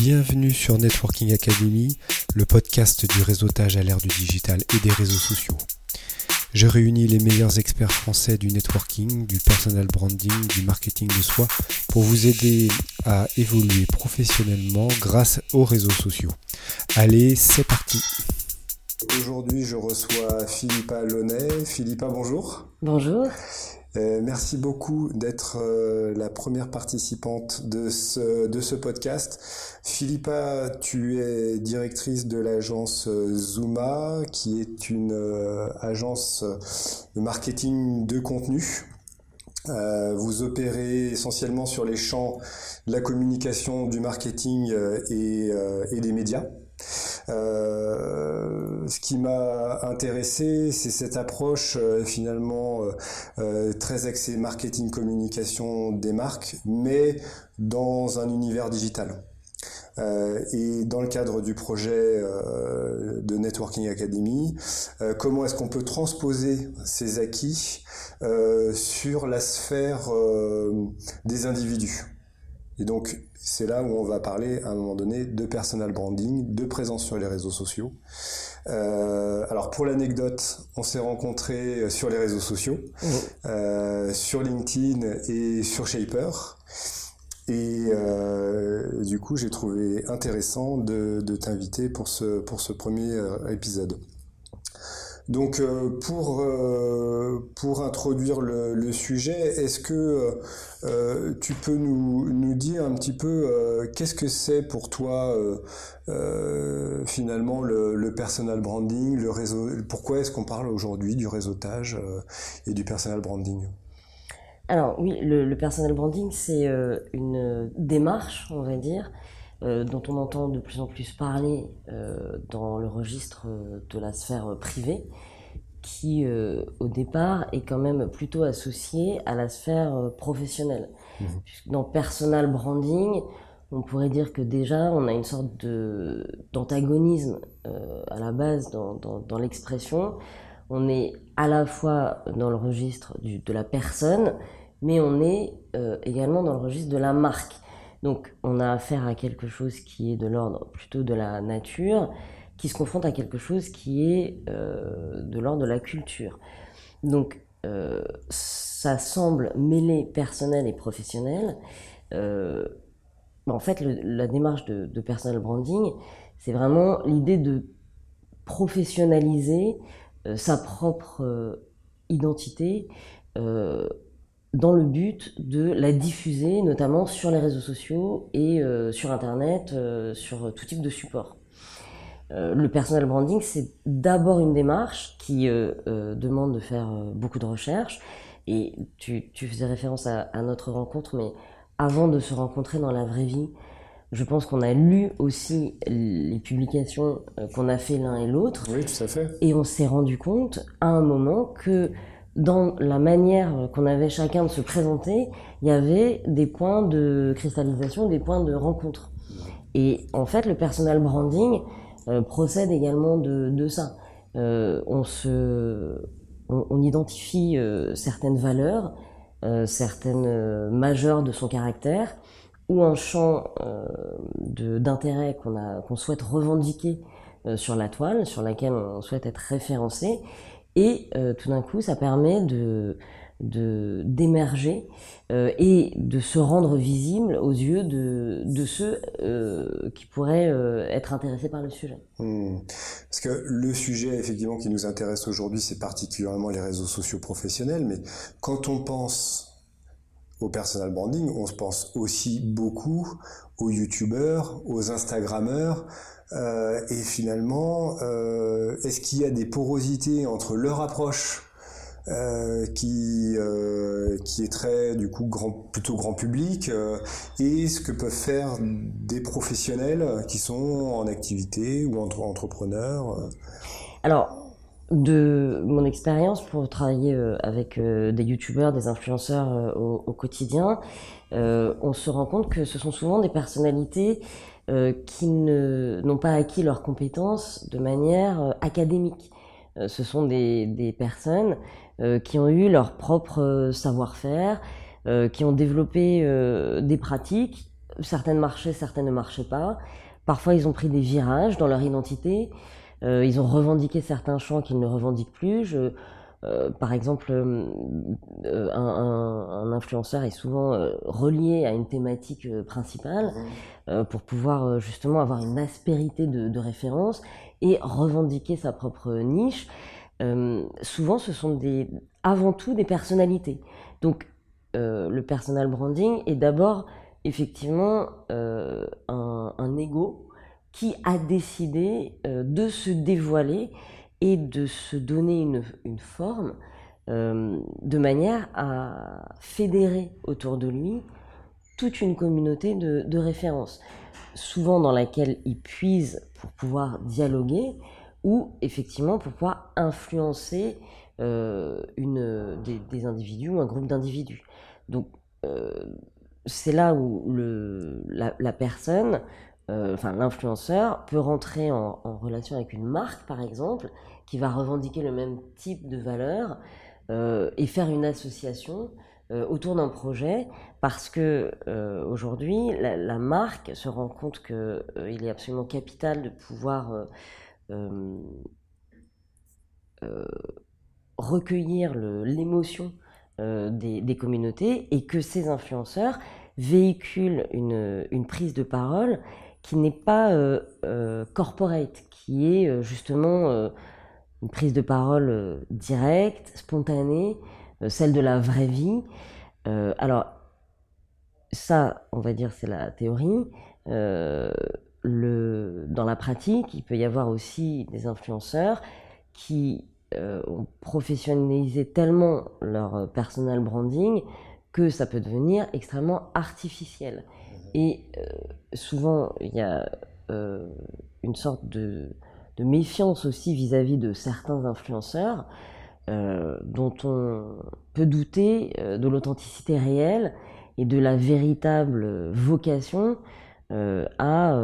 Bienvenue sur Networking Academy, le podcast du réseautage à l'ère du digital et des réseaux sociaux. Je réunis les meilleurs experts français du networking, du personal branding, du marketing de soi pour vous aider à évoluer professionnellement grâce aux réseaux sociaux. Allez, c'est parti Aujourd'hui, je reçois Philippa Launay. Philippa, bonjour. Bonjour. Euh, merci beaucoup d'être euh, la première participante de ce, de ce podcast. Philippa, tu es directrice de l'agence euh, Zuma, qui est une agence de marketing de contenu. vous opérez essentiellement sur les champs de la communication, du marketing et, et des médias. Euh, ce qui m'a intéressé, c'est cette approche euh, finalement euh, très axée marketing, communication des marques, mais dans un univers digital. et dans le cadre du projet de Networking Academy, comment est-ce qu'on peut transposer ces acquis sur la sphère des individus? Et donc, c'est là où on va parler à un moment donné de personal branding, de présence sur les réseaux sociaux. Euh, alors pour l'anecdote, on s'est rencontrés euh, sur les réseaux sociaux, mmh. euh, sur LinkedIn et sur Shaper. Et euh, du coup, j'ai trouvé intéressant de, de t'inviter pour ce, pour ce premier épisode. Donc euh, pour, euh, pour introduire le, sujet, est-ce que euh, tu peux nous, nous, dire un petit peu qu'est-ce que c'est pour toi finalement le, personal branding, le réseau, pourquoi est-ce qu'on parle aujourd'hui du réseautage et du personal branding? Alors oui, le personal branding, c'est une démarche, on va dire, euh, dont on entend de plus en plus parler euh, dans le registre de la sphère privée, qui euh, au départ est quand même plutôt associé à la sphère professionnelle. Mmh. Dans personal branding, on pourrait dire que déjà on a une sorte d'antagonisme à la base dans, dans, dans l'expression. On est à la fois dans le registre du, de la personne, mais on est également dans le registre de la marque. Donc on a affaire à quelque chose qui est de l'ordre plutôt de la nature, qui se confronte à quelque chose qui est euh, de l'ordre de la culture. Donc euh, ça semble mêler personnel et professionnel. Euh, en fait, la démarche de, de personal branding, c'est vraiment l'idée de professionnaliser sa propre identité dans le but de la diffuser, notamment sur les réseaux sociaux et euh, sur Internet, euh, sur tout type de support. Euh, le personal branding, c'est d'abord une démarche qui demande de faire beaucoup de recherches. Et tu, tu faisais référence à, à, notre rencontre, mais avant de se rencontrer dans la vraie vie, je pense qu'on a lu aussi les publications qu'on a fait l'un et l'autre. Oui, tout à fait. Et on s'est rendu compte à un moment que dans la manière qu'on avait chacun de se présenter, il y avait des points de cristallisation, des points de rencontre. Et en fait, le personal branding euh, procède également de, de ça. Euh, on, se, on, identifie euh, certaines valeurs, euh, certaines majeures de son caractère, ou un champ d'intérêt qu'on qu'on souhaite revendiquer sur la toile, sur laquelle on souhaite être référencé, et euh, tout d'un coup, ça permet de d'émerger euh, et de se rendre visible aux yeux de, de ceux euh, qui pourraient être intéressés par le sujet. Hmm. Parce que le sujet effectivement qui nous intéresse aujourd'hui, c'est particulièrement les réseaux sociaux professionnels, mais quand on pense au personal branding, on se pense aussi beaucoup aux youtubeurs, aux instagrammeurs, euh, et finalement, euh, est-ce qu'il y a des porosités entre leur approche euh, qui qui est très du coup plutôt grand public et ce que peuvent faire des professionnels qui sont en activité ou entre entrepreneurs alors de mon expérience pour travailler avec des youtubeurs, des influenceurs au, quotidien, on se rend compte que ce sont souvent des personnalités euh, qui n'ont pas acquis leurs compétences de manière euh, académique. Euh, ce sont des, personnes qui ont eu leur propre savoir-faire, qui ont développé des pratiques certaines marchaient, certaines ne marchaient pas. Parfois, ils ont pris des virages dans leur identité. Euh, ils ont revendiqué certains champs qu'ils ne revendiquent plus. Euh, par exemple, euh, un, un, un, influenceur est souvent euh, relié à une thématique euh, principale mmh. pour pouvoir justement avoir une aspérité de, de, référence et revendiquer sa propre niche. souvent, ce sont des, avant tout des personnalités. Donc, le personal branding est d'abord effectivement un, un ego qui a décidé de se dévoiler et de se donner une, forme euh, de manière à fédérer autour de lui toute une communauté de, références, souvent dans laquelle il puise pour pouvoir dialoguer ou effectivement pour pouvoir influencer euh, une, des, individus ou un groupe d'individus. Donc euh, c'est là où la personne euh, enfin l'influenceur peut rentrer en, relation avec une marque par exemple qui va revendiquer le même type de valeur euh, et faire une association euh, autour d'un projet parce que aujourd'hui la, marque se rend compte que il est absolument capital de pouvoir recueillir l'émotion des, communautés et que ces influenceurs véhiculent une prise de parole qui n'est pas euh, euh, corporate, qui est euh, justement euh, une prise de parole euh, directe, spontanée, euh, celle de la vraie vie. alors, ça, on va dire, c'est la théorie. Dans la pratique, il peut y avoir aussi des influenceurs qui ont professionnalisé tellement leur personal branding que ça peut devenir extrêmement artificiel. Et euh, souvent, il y a euh, une sorte de, de, méfiance aussi vis-à-vis -vis de certains influenceurs euh, dont on peut douter de l'authenticité réelle et de la véritable vocation à,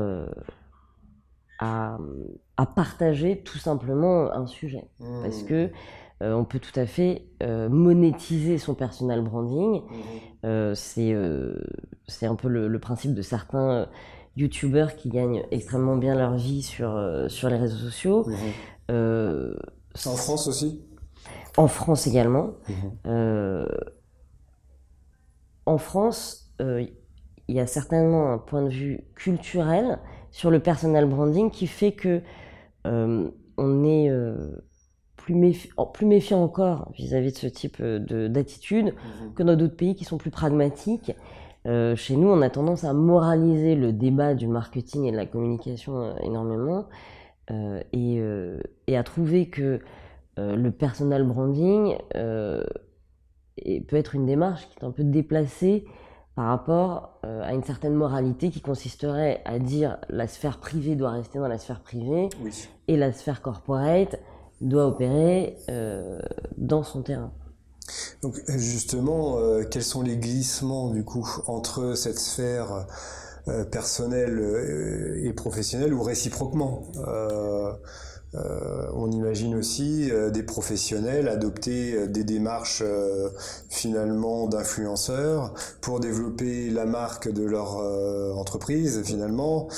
à, à, partager tout simplement un sujet. Mmh. Parce que euh, on peut tout à fait euh, monétiser son personal branding. Mmh. Euh, c'est un peu le, le, principe de certains youtubeurs qui gagnent extrêmement bien leur vie sur, sur les réseaux sociaux. Mmh. en France aussi? En France également. Mmh. en France, il y a certainement un point de vue culturel sur le personal branding qui fait que on est plus, méfi plus méfiant encore vis-à-vis -vis de ce type euh, d'attitude mmh. que dans d'autres pays qui sont plus pragmatiques. Euh, chez nous, on a tendance à moraliser le débat du marketing et de la communication euh, énormément et, et, à trouver que le personal branding et peut être une démarche qui est un peu déplacée par rapport à une certaine moralité qui consisterait à dire la sphère privée doit rester dans la sphère privée oui. et la sphère corporate doit opérer euh, dans son terrain. Donc justement, euh, quels sont les glissements du coup entre cette sphère euh, personnelle euh, et professionnelle ou réciproquement euh, on imagine aussi euh, des professionnels adopter euh, des démarches finalement d'influenceurs pour développer la marque de leur entreprise finalement.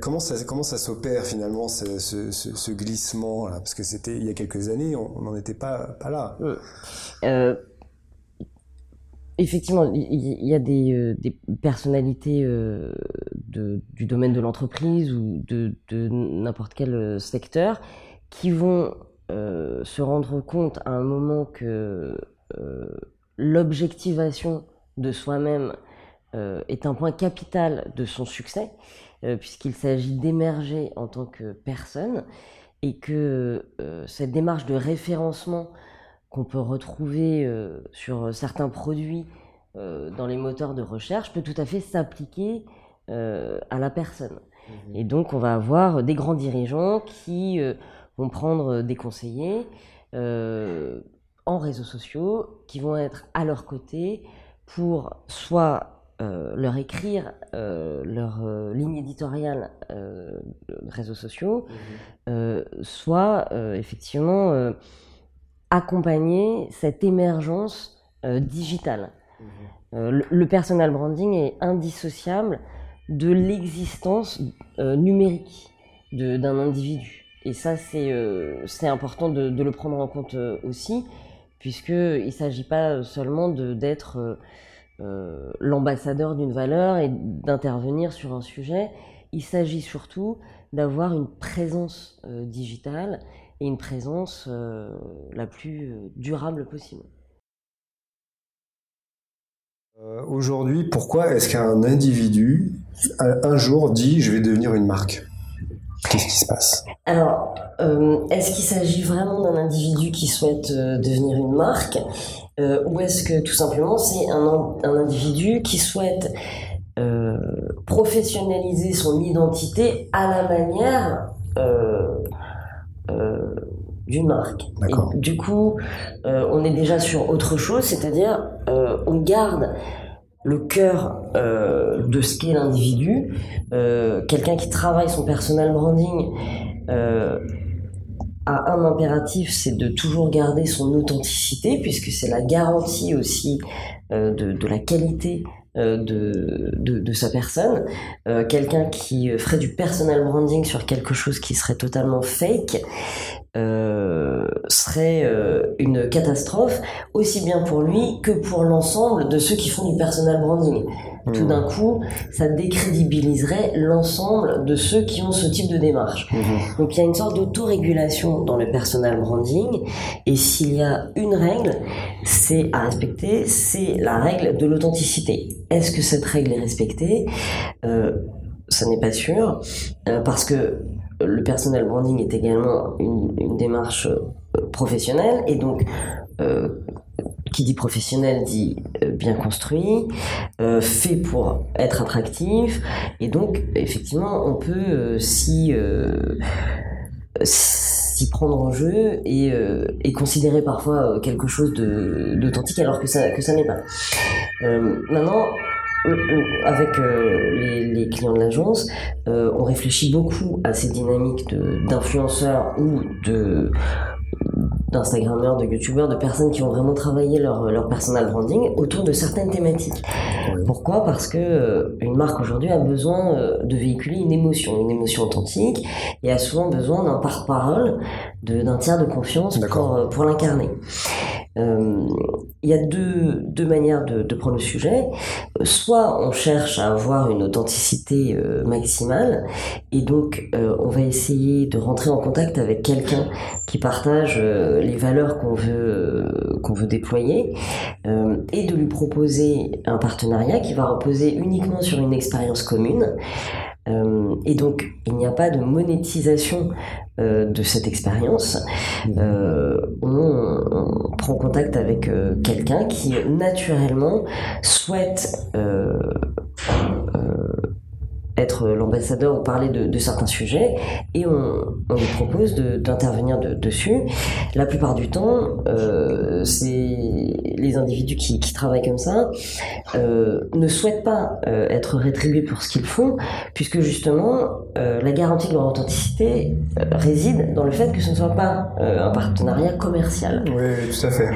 Comment ça comment ça s'opère finalement ce glissement là parce que c'était il y a quelques années on n'en était pas pas là. Effectivement, il y a des, euh, personnalités euh, du domaine de l'entreprise ou de, n'importe quel euh, secteur qui vont se rendre compte à un moment que l'objectivation de soi-même est un point capital de son succès, puisqu'il s'agit d'émerger en tant que personne et que cette démarche de référencement qu'on peut retrouver euh, sur certains produits euh, dans les moteurs de recherche peut tout à fait s'appliquer euh, à la personne. Mmh. Et donc on va avoir des grands dirigeants qui euh, vont prendre des conseillers euh, en réseaux sociaux, qui vont être à leur côté pour soit euh, leur écrire leur ligne éditoriale de réseaux sociaux, mmh. soit effectivement accompagner cette émergence euh, digitale. Mmh. le, personal branding est indissociable de l'existence numérique d'un individu. Et ça, c'est important de, de, le prendre en compte aussi, puisqu'il ne s'agit pas seulement d'être l'ambassadeur d'une valeur et d'intervenir sur un sujet, il s'agit surtout d'avoir une présence euh, digitale et une présence euh, la plus euh, durable possible. Aujourd'hui, pourquoi est-ce qu'un individu, un jour, dit je vais devenir une marque Qu'est-ce qui se passe? Alors, est-ce qu'il s'agit vraiment d'un individu qui souhaite devenir une marque? Ou est-ce que tout simplement c'est un, un, individu qui souhaite euh, professionnaliser son identité à la manière euh, euh, d'une marque. du coup, on est déjà sur autre chose, c'est-à-dire on garde le cœur de ce qu'est l'individu. Quelqu'un qui travaille son personal branding a un impératif, c'est de toujours garder son authenticité, puisque c'est la garantie aussi de, de, la qualité euh, de, de, sa personne, euh, quelqu'un qui ferait du personal branding sur quelque chose qui serait totalement fake, euh, serait une catastrophe, aussi bien pour lui que pour l'ensemble de ceux qui font du personal branding. Tout d'un coup, ça décrédibiliserait l'ensemble de ceux qui ont ce type de démarche. Mhm. Donc il y a une sorte d'autorégulation dans le personal branding, et s'il y a une règle, c'est à respecter, c'est la règle de l'authenticité. Est-ce que cette règle est respectée? Euh, Ça n'est pas sûr, euh, parce que le personal branding est également une, démarche euh, professionnelle, et donc euh, qui dit professionnel dit euh, bien construit, euh, fait pour être attractif, et donc effectivement on peut euh, s'y prendre en jeu et, et considérer parfois quelque chose d'authentique alors que ça, que ça n'est pas. maintenant, avec les, les, clients de l'agence, on réfléchit beaucoup à ces dynamiques d'influenceurs ou de d'Instagrammeurs, de YouTubeurs, de personnes qui ont vraiment travaillé leur, leur personal branding autour de certaines thématiques. Pourquoi? Parce que euh, une marque aujourd'hui a besoin euh, de véhiculer une émotion, une émotion authentique, et a souvent besoin d'un porte-parole, d'un tiers de confiance pour, euh, pour l'incarner. Euh, il y a deux, deux manières de, prendre le sujet. Soit on cherche à avoir une authenticité euh, maximale et donc euh, on va essayer de rentrer en contact avec quelqu'un qui partage les valeurs qu'on veut qu'on veut déployer et de lui proposer un partenariat qui va reposer uniquement sur une expérience commune. Euh, et donc, il n'y a pas de monétisation euh, de cette expérience. Euh, on, prend contact avec quelqu'un qui naturellement souhaite être l'ambassadeur ou parler de, certains sujets et on, on lui propose d'intervenir dessus. La plupart du temps, euh, c'est les individus qui, qui, travaillent comme ça euh, ne souhaitent pas euh, être rétribués pour ce qu'ils font, puisque justement la garantie de leur authenticité réside dans le fait que ce ne soit pas un partenariat commercial. Oui, tout à fait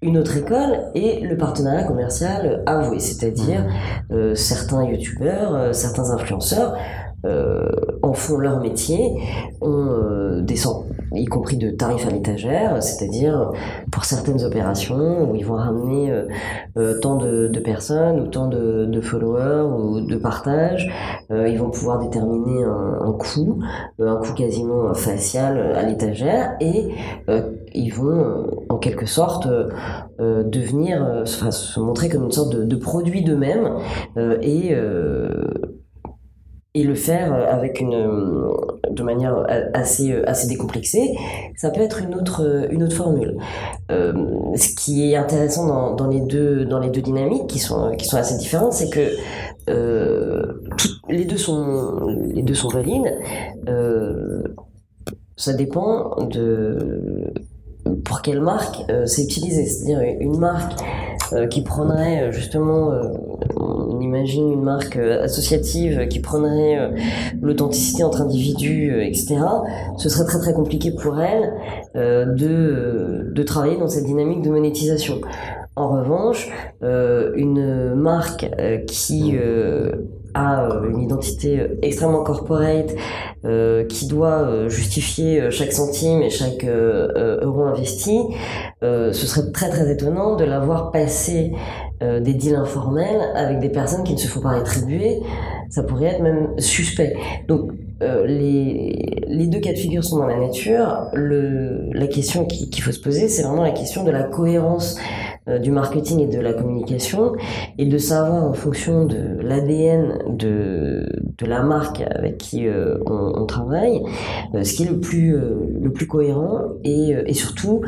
une autre école est le partenariat commercial avoué, c'est-à-dire mmh. euh, certains youtubeurs, euh, certains influenceurs euh, en font leur métier, ont euh, des y compris de tarifs à l'étagère, c'est-à-dire pour certaines opérations où ils vont ramener tant de, de, personnes ou tant de, de, followers ou de partages, ils vont pouvoir déterminer un, un coût, un coût quasiment facial à l'étagère et ils vont en quelque sorte devenir, se montrer comme une sorte de, produit d'eux-mêmes et et le faire euh, avec une euh, de manière euh, assez assez décomplexée. Ça peut être une autre une autre formule. Euh, ce qui est intéressant dans, dans, les deux dans les deux dynamiques qui sont qui sont assez différentes c'est que euh, les deux sont les deux sont valides. Euh, ça dépend de pour quelle marque c'est utilisé c'est-à-dire une marque qui prendrait justement on imagine une marque euh, associative qui prendrait euh, l'authenticité entre individus, euh, etc., ce serait très très compliqué pour elle de, de travailler dans cette dynamique de monétisation. En revanche, une marque qui a une identité extrêmement corporate, qui doit justifier chaque centime et chaque euro investi, ce serait très très étonnant de l'avoir passé des deals informels avec des personnes qui ne se font pas rétribuer. Ça pourrait être même suspect. Donc euh, les, les, deux cas de figure sont dans la nature. Le, la question qu'il faut se poser, c'est vraiment la question de la cohérence euh, du marketing et de la communication et de savoir en fonction de l'ADN de, de la marque avec qui euh, on, on, travaille ce qui est le plus, le plus cohérent et, et surtout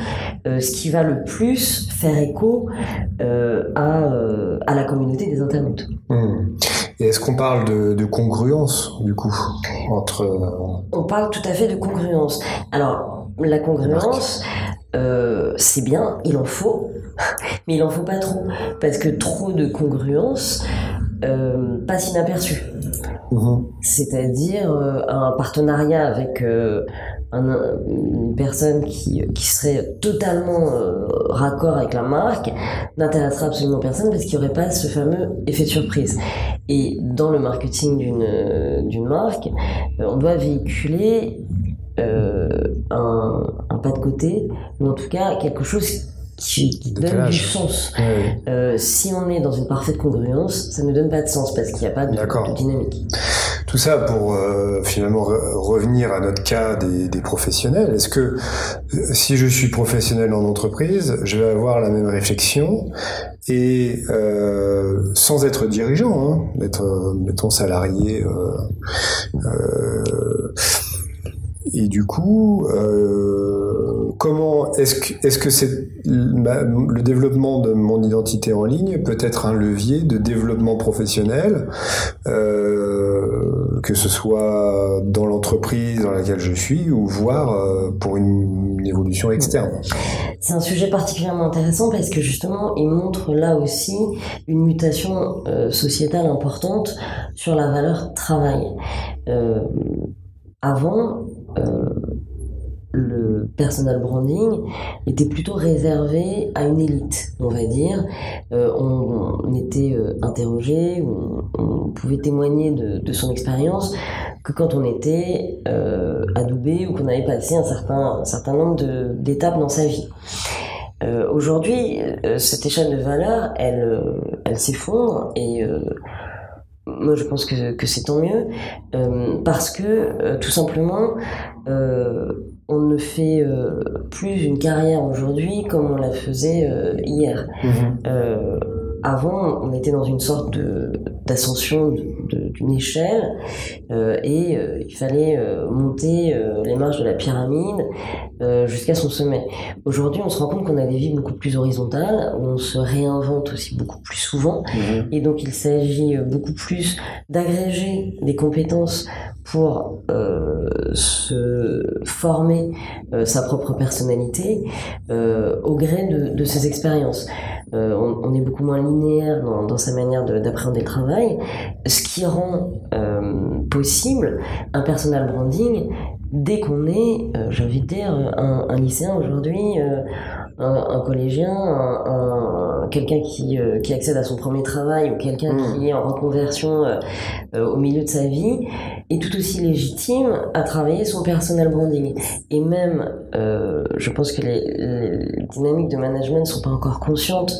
ce qui va le plus faire écho à, à la communauté des internautes. Mmh. Et est-ce qu'on parle de, de, congruence du coup entre euh, On parle tout à fait de congruence. Alors la congruence, euh, c'est bien, il en faut, mais il en faut pas trop parce que trop de congruence euh, passe inaperçu. Mhm. C'est-à-dire euh, un partenariat avec une personne qui, qui serait totalement euh, raccord avec la marque n'intéressera absolument personne parce qu'il n'y aurait pas ce fameux effet de surprise. Et dans le marketing d'une, marque, euh, on doit véhiculer euh, un, un, pas de côté, ou en tout cas quelque chose qui, qui donne du sens. Euh, si on est dans une parfaite congruence, ça ne donne pas de sens parce qu'il n'y a pas de, de dynamique. Tout ça pour euh, finalement revenir à notre cas des, des professionnels. Est-ce que euh, si je suis professionnel en entreprise, je vais avoir la même réflexion et euh, sans être dirigeant, hein, d'être mettons salarié. Euh, et du coup, euh, comment est-ce que est-ce que le développement de mon identité en ligne peut être un levier de développement professionnel, euh, que ce soit dans l'entreprise dans laquelle je suis ou voire euh, pour une, une, évolution externe? C'est un sujet particulièrement intéressant parce que justement, il montre là aussi une mutation sociétale importante sur la valeur travail. Avant, le personal branding était plutôt réservé à une élite, on va dire. Euh, on, était euh, interrogé, on, pouvait témoigner de, son expérience que quand on était euh, adoubé ou qu'on avait passé un certain, nombre d'étapes dans sa vie. Euh, Aujourd'hui, euh, cette échelle de valeur, elle s'effondre et moi je pense que, que c'est tant mieux euh, parce que euh, tout simplement euh, on ne fait plus une carrière aujourd'hui comme on la faisait hier. Mmh. avant, on était dans une sorte d'ascension d'une échelle et il fallait monter les marches de la pyramide jusqu'à son sommet. Aujourd'hui, on se rend compte qu'on a des vies beaucoup plus horizontales, on se réinvente aussi beaucoup plus souvent mmh. et donc il s'agit beaucoup plus d'agréger des compétences pour euh, se former euh, sa propre personnalité euh, au gré de, de ses expériences. Euh, on, est beaucoup moins linéaire dans, sa manière d'appréhender le travail, ce qui rend euh, possible un personal branding dès qu'on est, euh, j'ai envie de dire, un, lycéen aujourd'hui un, un collégien, un, quelqu'un qui, euh, qui accède à son premier travail ou quelqu'un mmh. qui est en reconversion euh, euh, au milieu de sa vie est tout aussi légitime à travailler son personal branding. Et même, je pense que les, les, dynamiques de management ne sont pas encore conscientes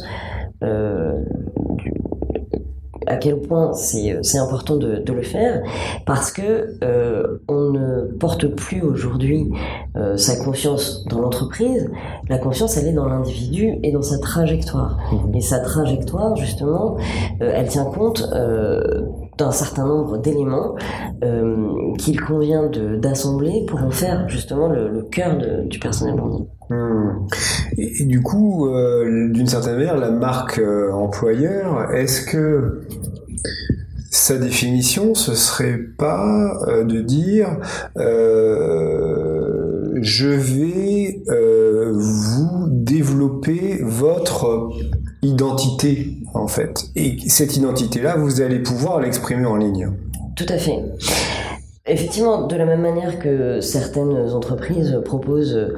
à quel point c'est important de, de, le faire parce que euh, on ne porte plus aujourd'hui euh, sa confiance dans l'entreprise. La confiance, elle est dans l'individu et dans sa trajectoire. Mmh. Et sa trajectoire, justement, euh, elle tient compte euh, d'un certain nombre d'éléments euh, qu'il convient d'assembler pour en faire justement le, cœur du personnel branding. Mmh. Et, du coup, euh, d'une certaine manière, la marque euh, employeur, est-ce que sa définition, ce serait pas de dire je vais vous développer votre identité? En fait. Et cette identité-là, vous allez pouvoir l'exprimer en ligne. Tout à fait. Effectivement, de la même manière que certaines entreprises proposent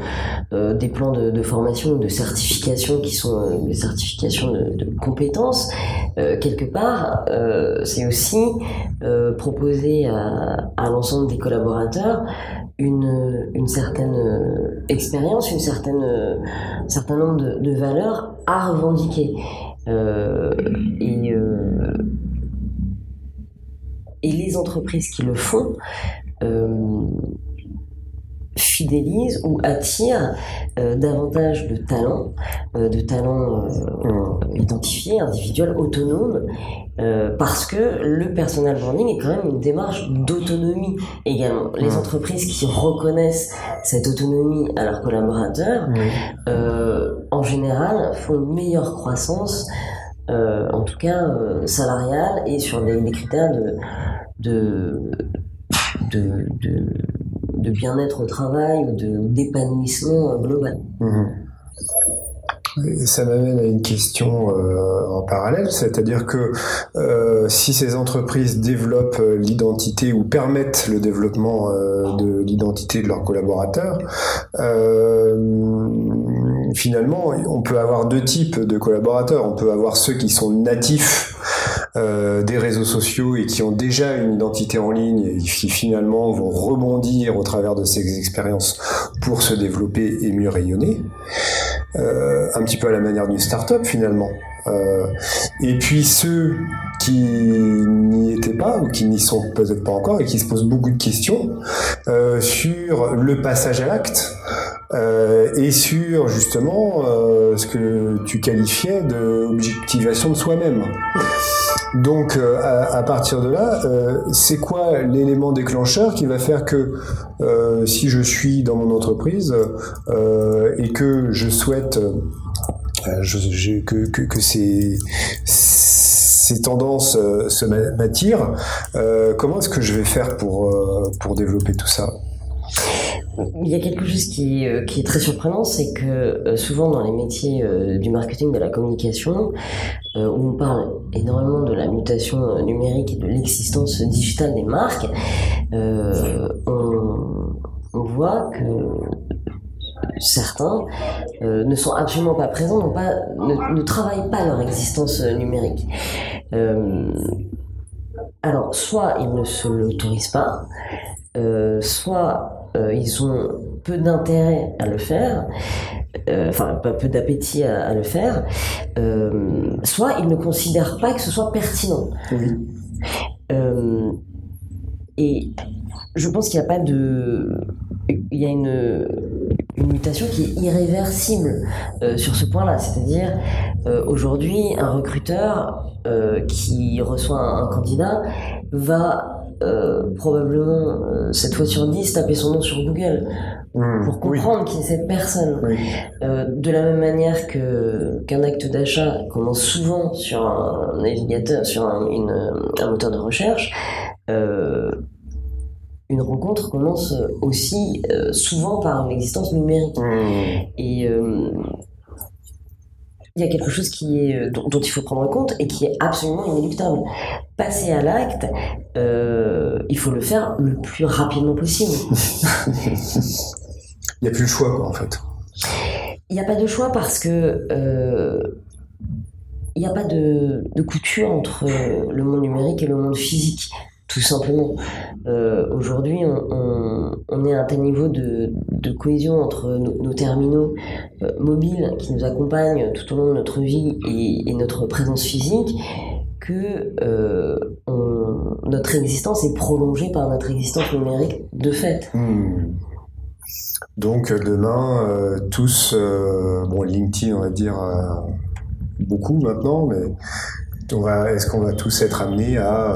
euh, des plans de, formation ou de certification qui sont euh, des certifications de, compétences, euh, quelque part, c'est aussi proposer à, l'ensemble des collaborateurs une, certaine expérience, un certain nombre de, de valeurs à revendiquer. Et et les entreprises qui le font euh, fidélisent ou attirent euh, davantage de talents, euh, de talents identifiés, individuels, autonomes, parce que le personal branding est quand même une démarche d'autonomie également. Les entreprises qui reconnaissent cette autonomie à leurs collaborateurs, en général, font une meilleure croissance euh, en tout cas euh, salariale et sur des, critères de, de, de, bien-être au travail ou d'épanouissement global. Mmh. Ça m'amène à une question euh, en parallèle, c'est-à-dire que euh, si ces entreprises développent euh, l'identité ou permettent le développement de l'identité de leurs collaborateurs, finalement, on peut avoir deux types de collaborateurs. On peut avoir ceux qui sont natifs des réseaux sociaux et qui ont déjà une identité en ligne et qui finalement vont rebondir au travers de ces expériences pour se développer et mieux rayonner. Euh, un petit peu à la manière d'une start-up finalement. Euh, et puis ceux qui n'y étaient pas ou qui n'y sont peut-être pas encore et qui se posent beaucoup de questions euh, sur le passage à l'acte euh, et sur justement euh, ce que tu qualifiais d'objectivation de soi-même. Donc euh, à, partir de là, c'est quoi l'élément déclencheur qui va faire que si je suis dans mon entreprise et que je souhaite que, ces, ces tendances se m'attirent, comment est-ce que je vais faire pour, pour développer tout ça? Il y a quelque chose qui, euh, qui est très surprenant, c'est que euh, souvent dans les métiers euh, du marketing, de la communication, où on parle énormément de la mutation numérique et de l'existence digitale des marques, on, on, voit que certains ne sont absolument pas présents, ne, travaillent pas leur existence numérique. alors, soit ils ne se l'autorisent pas, soit euh, ils ont peu d'intérêt à le faire, euh, enfin peu d'appétit à, le faire, euh, soit ils ne considèrent pas que ce soit pertinent. et je pense qu'il n'y a pas de, il y a une, une mutation qui est irréversible sur ce point-là. C'est-à-dire, aujourd'hui, un recruteur qui reçoit un candidat va euh, probablement euh, cette fois sur 10 taper son nom sur Google mmh, pour comprendre qui est cette personne. Euh, de la même manière que qu'un acte d'achat commence souvent sur un navigateur, sur un, moteur de recherche, une rencontre commence aussi souvent par une existence numérique. Mmh. Et il y a quelque chose qui est, euh, dont, il faut prendre en compte et qui est absolument inéluctable. Passer à l'acte, euh, il faut le faire le plus rapidement possible. il n'y a plus le choix, quoi, en fait. Il n'y a pas de choix parce que euh, il n'y a pas de, de, couture entre le monde numérique et le monde physique tout simplement. Euh, aujourd'hui, on, est à un tel niveau de, cohésion entre nos, terminaux euh, mobiles qui nous accompagnent tout au long de notre vie et, notre présence physique que euh, notre existence est prolongée par notre existence numérique de fait. Hmm. Donc demain, tous, bon LinkedIn on va dire beaucoup maintenant, mais est-ce qu'on va tous être amenés à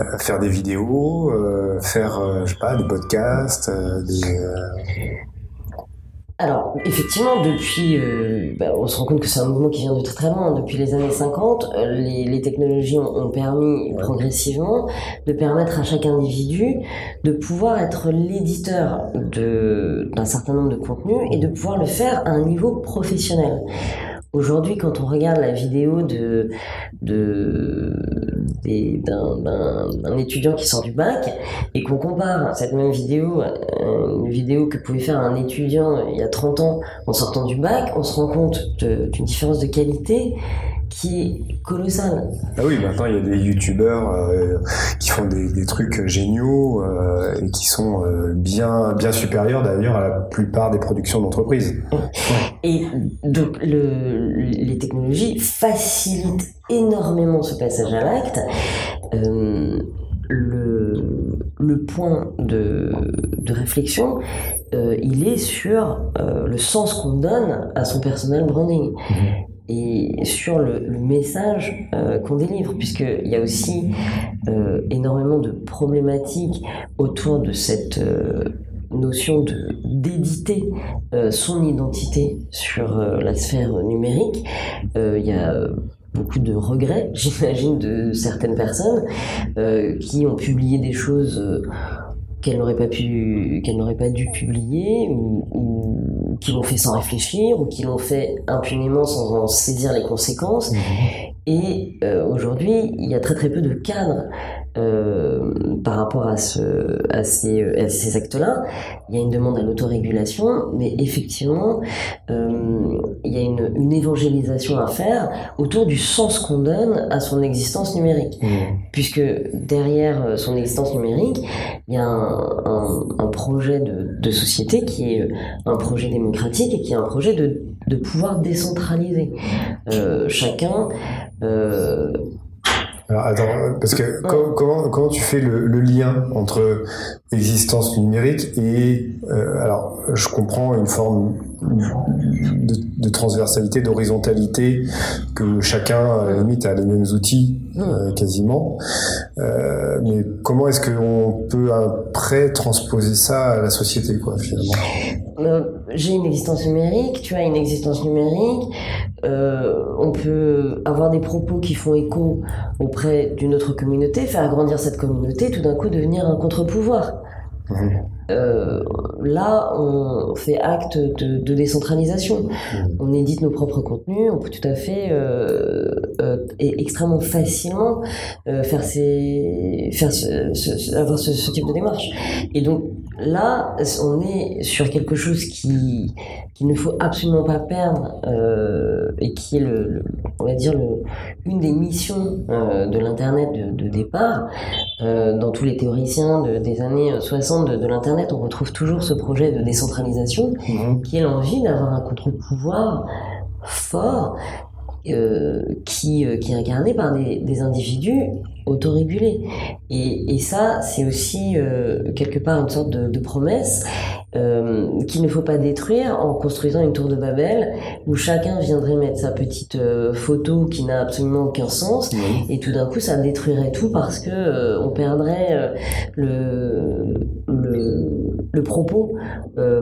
euh, faire des vidéos, euh, faire, euh, je sais pas, des podcasts, des... Alors, effectivement, depuis, bah, on se rend compte que c'est un mouvement qui vient de très très loin. Depuis les années 50, les, les technologies ont, permis progressivement de permettre à chaque individu de pouvoir être l'éditeur d'un certain nombre de contenus et de pouvoir le faire à un niveau professionnel. Aujourd'hui, quand on regarde la vidéo d'un, étudiant qui sort du bac et qu'on compare cette même vidéo à une vidéo que pouvait faire un étudiant il y a 30 ans en sortant du bac, on se rend compte d'une différence de qualité qui est colossal. Ah oui, maintenant il y a des youtubeurs euh, qui font des, trucs géniaux euh, et qui sont euh, bien, bien supérieurs d'ailleurs à la plupart des productions d'entreprises. Et donc le, les technologies facilitent énormément ce passage à l'acte. Le, le, point de, de réflexion, il est sur le sens qu'on donne à son personnel branding. Mhm et sur le, message euh, qu'on délivre, puisqu'il y a aussi euh, énormément de problématiques autour de cette euh, notion d'éditer son identité sur la sphère numérique. Il y a beaucoup de regrets, j'imagine, de certaines personnes qui ont publié des choses qu'elles n'auraient pas pu, pas dû publier, ou qui l'ont fait sans réfléchir, ou qui l'ont fait impunément sans en saisir les conséquences. Mmh. Et euh, aujourd'hui, il y a très très peu de cadres euh, par rapport à, ce, à ces, à ces actes-là. Il y a une demande à l'autorégulation, mais effectivement, euh, il y a une, une, évangélisation à faire autour du sens qu'on donne à son existence numérique. Mmh. Puisque derrière son existence numérique, il y a un, un, un projet de, de, société qui est un projet démocratique et qui est un projet de, de pouvoir décentraliser. Euh, chacun euh, alors attends, parce que comment, comment, tu fais le, lien entre existence numérique et euh, alors je comprends une forme de, transversalité, d'horizontalité que chacun à la limite a les mêmes outils euh, quasiment, mais comment est-ce qu'on peut après transposer ça à la société quoi finalement? J'ai une existence numérique, tu as une existence numérique, euh, peut avoir des propos qui font écho auprès d'une autre communauté, faire grandir cette communauté, tout d'un coup devenir un contre-pouvoir. Euh, là, on fait acte de, décentralisation. On édite nos propres contenus, on peut tout à fait euh, et extrêmement facilement faire, ces, faire avoir ce, type de démarche. Et donc là, on est sur quelque chose qui qu'il ne faut absolument pas perdre euh, et qui est le, on va dire le, une des missions euh, de l'internet de, départ euh, dans tous les théoriciens des années 60 de, l'internet on retrouve toujours ce projet de décentralisation mmh. qui est l'envie d'avoir un contre-pouvoir fort euh, qui, euh, qui est incarné par des, des individus autorégulés. Et, et ça, c'est aussi euh, quelque part une sorte de, de promesse qu'il ne faut pas détruire en construisant une tour de Babel où chacun viendrait mettre sa petite photo qui n'a absolument aucun sens et tout d'un coup ça détruirait tout parce que on perdrait le, le, le, propos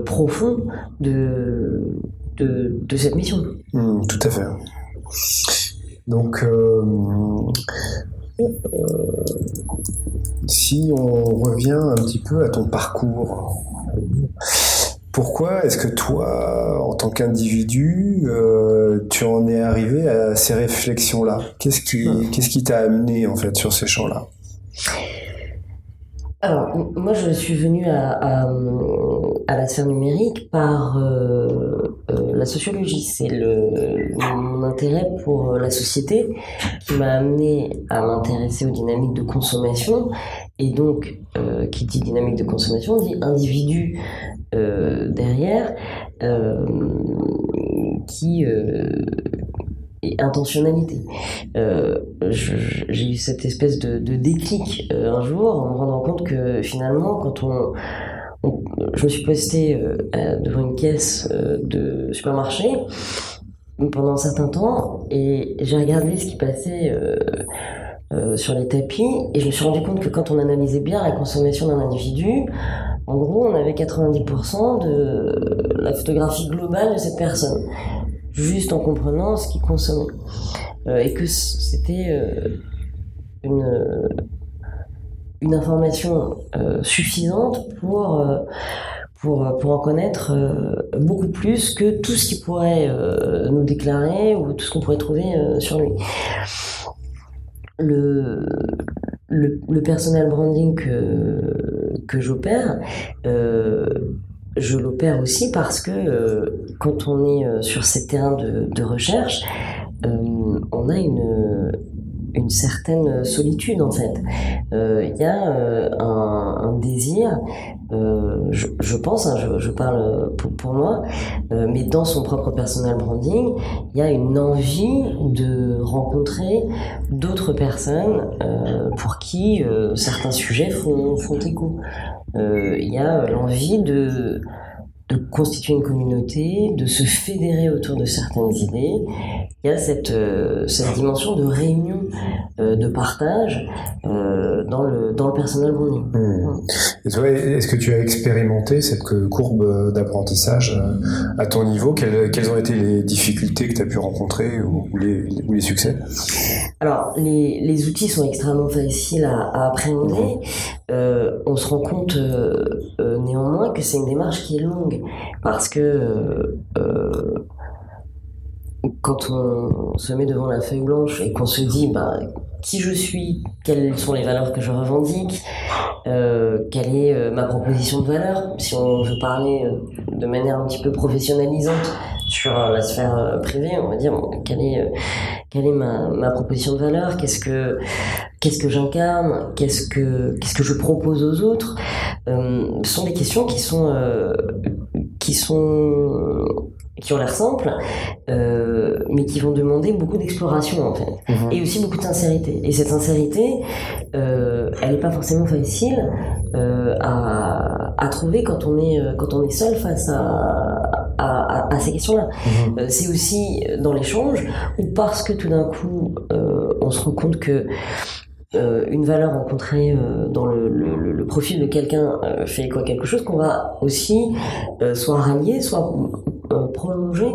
profond de, de, de, cette mission. Mmh, tout à fait. Donc, euh, si on revient un petit peu à ton parcours, pourquoi est-ce que toi, en tant qu'individu, euh, tu en es arrivé à ces réflexions-là? Qu'est-ce qui, qu'est-ce qui t'a amené en fait sur ces champs-là? Alors, moi, je suis venue à, à, la sphère numérique par euh, euh, la sociologie. C'est le, mon intérêt pour la société qui m'a amené à m'intéresser aux dynamiques de consommation. Et donc, euh, qui dit dynamique de consommation dit individu derrière qui et intentionnalité. Euh, j'ai eu cette espèce de, de déclic euh, un jour en me rendant compte que finalement, quand on, je me suis posté euh, devant une caisse de supermarché pendant un certain temps et j'ai regardé ce qui passait sur les tapis et je me suis rendu compte que quand on analysait bien la consommation d'un individu, en gros, on avait 90% de la photographie globale de cette personne juste en comprenant ce qu'ils consommaient. Euh, et que c'était euh, une, une information euh, suffisante pour, en connaître beaucoup plus que tout ce qu'il pourrait nous déclarer ou tout ce qu'on pourrait trouver sur lui. Le, le, branding que, que j'opère, je l'opère aussi parce que quand on est sur ces terrains de, recherche, on a une, une certaine solitude en fait. Euh, il y a euh, un, désir, euh, je, pense, hein, je, parle pour, moi, mais dans son propre personal branding, il y a une envie de rencontrer d'autres personnes pour qui certains sujets font, écho. Il y a l'envie de constituer une communauté, de se fédérer autour de certaines idées. Il y a cette, euh, dimension de réunion, euh, de partage euh, dans, le, dans le personnel branding. Est-ce que tu as expérimenté cette courbe d'apprentissage à ton niveau? Quelles, quelles, ont été les difficultés que tu as pu rencontrer ou, les, ou les, succès? Alors, les, les, outils sont extrêmement faciles à, à appréhender. on se rend compte néanmoins que c'est une démarche qui est longue. Parce que euh, quand on se met devant la feuille blanche et qu'on se dit bah, qui je suis, quelles sont les valeurs que je revendique, euh, quelle est euh, ma proposition de valeur, si on veut parler de manière un petit peu professionnalisante sur la sphère privée, on va dire quelle est quelle est ma, ma proposition de valeur, qu'est-ce que qu'est-ce que j'incarne, qu'est-ce que qu'est-ce que je propose aux autres, euh, sont des questions qui sont qui sont qui ont l'air simples, euh, mais qui vont demander beaucoup d'exploration en fait, mhm. et aussi beaucoup de sincérité. Et cette sincérité, euh, elle n'est pas forcément facile euh, à, à, trouver quand on est quand on est seul face à, à, à ces questions-là. Mhm. C'est aussi dans l'échange ou parce que tout d'un coup on se rend compte que euh, une valeur rencontrée euh, dans le, le, le, profil de quelqu'un euh, fait quoi quelque chose qu'on va aussi soit rallier, soit prolonger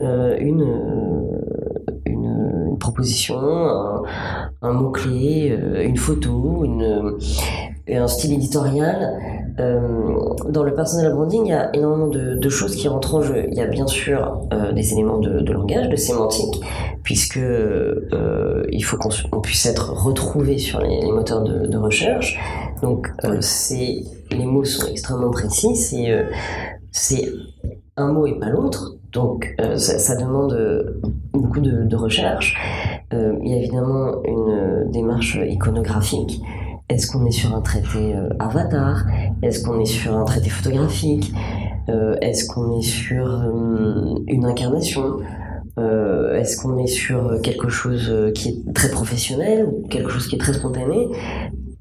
une, une, proposition, un, un mot-clé, une photo, une, un style éditorial. dans le personal branding, il y a énormément de, choses qui rentrent en jeu. Il y a bien sûr des éléments de, langage, de sémantique, puisque euh, il faut qu'on puisse être retrouvé sur les, moteurs de, recherche. Donc, euh, les mots sont extrêmement précis. C'est euh, un mot et pas l'autre. Donc, ça, demande beaucoup de recherche. il y a évidemment une démarche iconographique. Est-ce qu'on est sur un traité avatar? Est-ce qu'on est sur un traité photographique? Est-ce qu'on est sur une incarnation? Euh, Est-ce qu'on est sur quelque chose qui est très professionnel ou quelque chose qui est très spontané?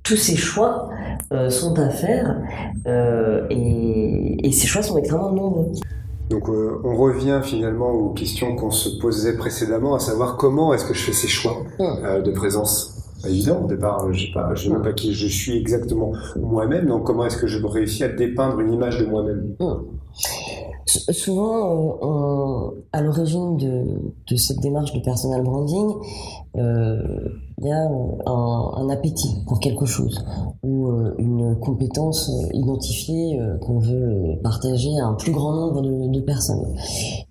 Tous ces choix euh, sont à faire euh, et, et, ces choix sont extrêmement nombreux. Donc euh, on revient finalement aux questions qu'on se posait précédemment, à savoir comment est-ce que je fais ces choix mmh. euh, de présence? Évident au départ je ne sais pas qui je suis exactement moi-même donc comment est-ce que je réussis à dépeindre une image de moi-même? Mmh. Souvent, euh, à l'origine de, de, cette démarche de personal branding, euh, y a un, appétit pour quelque chose ou euh, une compétence identifiée euh, qu'on veut partager à un plus grand nombre de, personnes.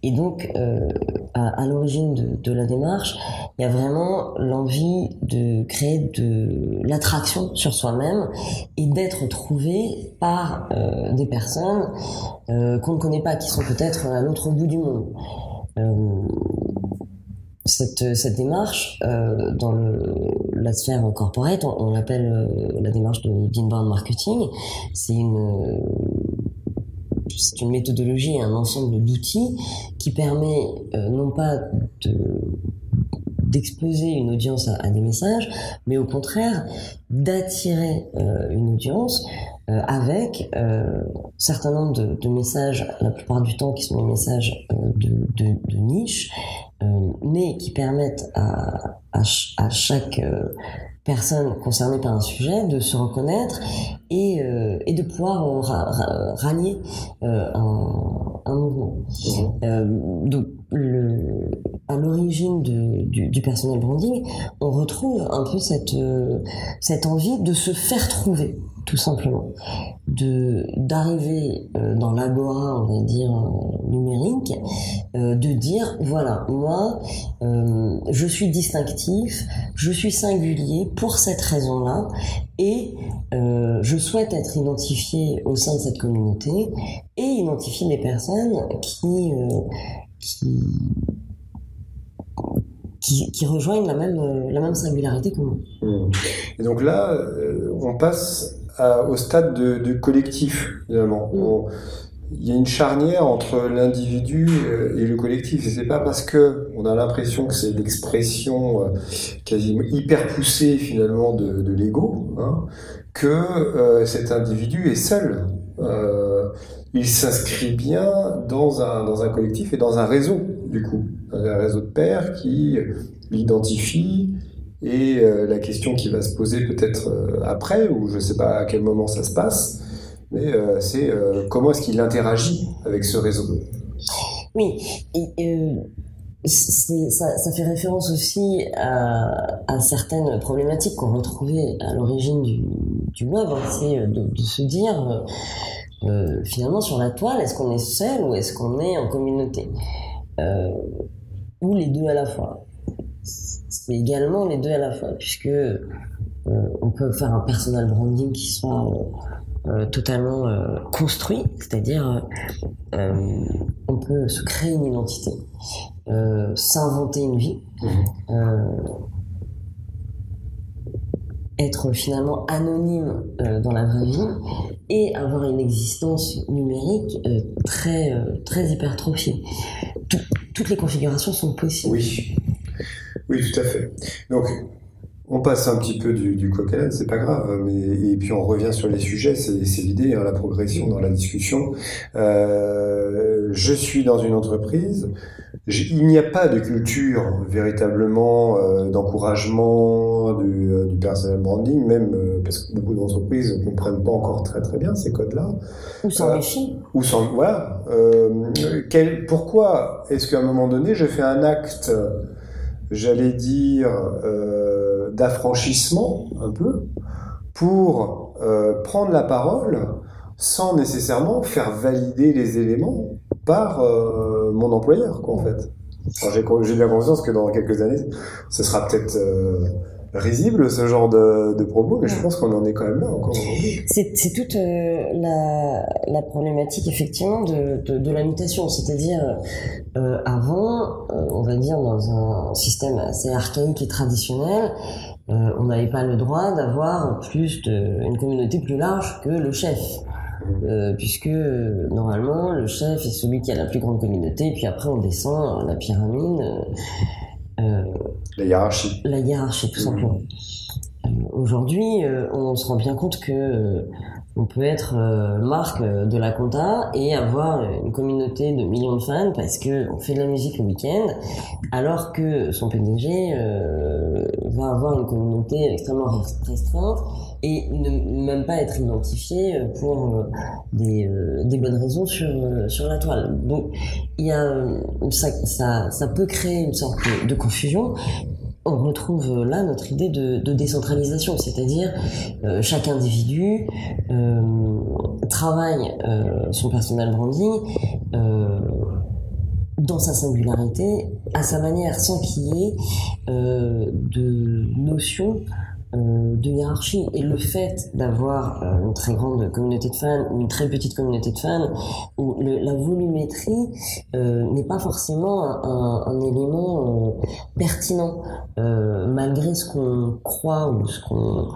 Et donc, euh, à, l'origine de, la démarche, il y a vraiment l'envie de créer de l'attraction sur soi-même et d'être trouvé par des personnes qu'on ne connaît pas, qui sont peut-être à l'autre bout du monde cette, cette démarche euh, dans le, la sphère corporate, on, l'appelle euh, la démarche de marketing. C'est une c'est une méthodologie, un ensemble d'outils qui permet euh, non pas de d'exposer une audience à, des messages, mais au contraire d'attirer euh, une audience euh, avec euh, un certain nombre de, de, messages, la plupart du temps qui sont des messages de, de, de, niche, mais qui permettent à, à, à chaque personne concernée par un sujet de se reconnaître et, et de pouvoir rallier un, un, mouvement. Mmh. donc le à l'origine du, du, personnel branding, on retrouve un peu cette, cette envie de se faire trouver tout simplement, de d'arriver euh, dans l'agora, on va dire euh, numérique, euh, de dire voilà, moi, je suis distinctif, je suis singulier pour cette raison-là, et je souhaite être identifié au sein de cette communauté et identifier des personnes qui qui qui, rejoignent la même, la même singularité que moi. Mmh. Et donc là, on passe au stade de, collectif, finalement. Mm. il y a une charnière entre l'individu euh, et le collectif. Et c'est pas parce que on a l'impression que c'est l'expression euh, quasiment hyper poussée finalement de, de l'ego hein, que euh, cet individu est seul. il s'inscrit bien dans un, dans un collectif et dans un réseau, du coup, un réseau de pairs qui l'identifie, et euh, la question qui va se poser peut-être euh, après, ou je ne sais pas à quel moment ça se passe, mais euh, c'est comment est-ce qu'il interagit avec ce réseau? Oui, ça, fait référence aussi à, certaines problématiques qu'on retrouvait à l'origine du, web, hein. c'est de, se dire finalement sur la toile, est-ce qu'on est seul ou est-ce qu'on est en communauté? Ou les deux à la fois c'est également les deux à la fois, puisque euh, on peut faire un personal branding qui soit euh, euh, totalement construit, c'est-à-dire on peut se créer une identité, s'inventer une vie, être finalement anonyme dans la vraie vie et avoir une existence numérique très très hypertrophiée. toutes les configurations sont possibles. Oui. Oui, tout à fait. Donc, on passe un petit peu du, du coq à c'est pas grave, mais et puis on revient sur les sujets, c'est l'idée, hein, la progression dans la discussion. Euh, je suis dans une entreprise, il n'y a pas de culture véritablement euh, d'encouragement du, euh, du personnel branding, même euh, parce que beaucoup d'entreprises ne comprennent pas encore très très bien ces codes-là. Ou s'en méfient. Ou sans, voilà. Quel, pourquoi est-ce qu'à un moment donné, je fais un acte j'allais dire, euh, d'affranchissement un peu, pour euh, prendre la parole sans nécessairement faire valider les éléments par euh, mon employeur, quoi, en fait. J'ai bien conscience que dans quelques années, ce sera peut-être risible ce genre de, de propos, mais je pense qu'on en est quand même là encore aujourd'hui. C'est toute euh, la, la, problématique effectivement de, de, de la mutation, c'est-à-dire euh, avant, euh, on va dire dans un système assez archaïque et traditionnel, on n'avait pas le droit d'avoir plus de, une communauté plus large que le chef. Euh, puisque normalement le chef est celui qui a la plus grande communauté, puis après on descend la pyramide. Euh, la hiérarchie. La hiérarchie, tout simplement. Euh, aujourd'hui, euh, on se rend bien compte que on peut être marque de la compta et avoir une communauté de millions de fans parce que on fait de la musique le week-end, alors que son PDG va avoir une communauté extrêmement restreinte et ne même pas être identifié pour euh, des, euh, des bonnes raisons sur, euh, sur la toile. Donc il y a, ça, ça, peut créer une sorte de, confusion on retrouve là notre idée de, décentralisation, c'est-à-dire chaque individu euh, travaille euh, son personal branding euh, dans sa singularité, à sa manière, sans qu'il y ait de notion euh, de hiérarchie et le fait d'avoir euh, une très grande communauté de fans ou une très petite communauté de fans où la volumétrie euh, n'est pas forcément un élément pertinent malgré ce qu'on croit ou ce qu'on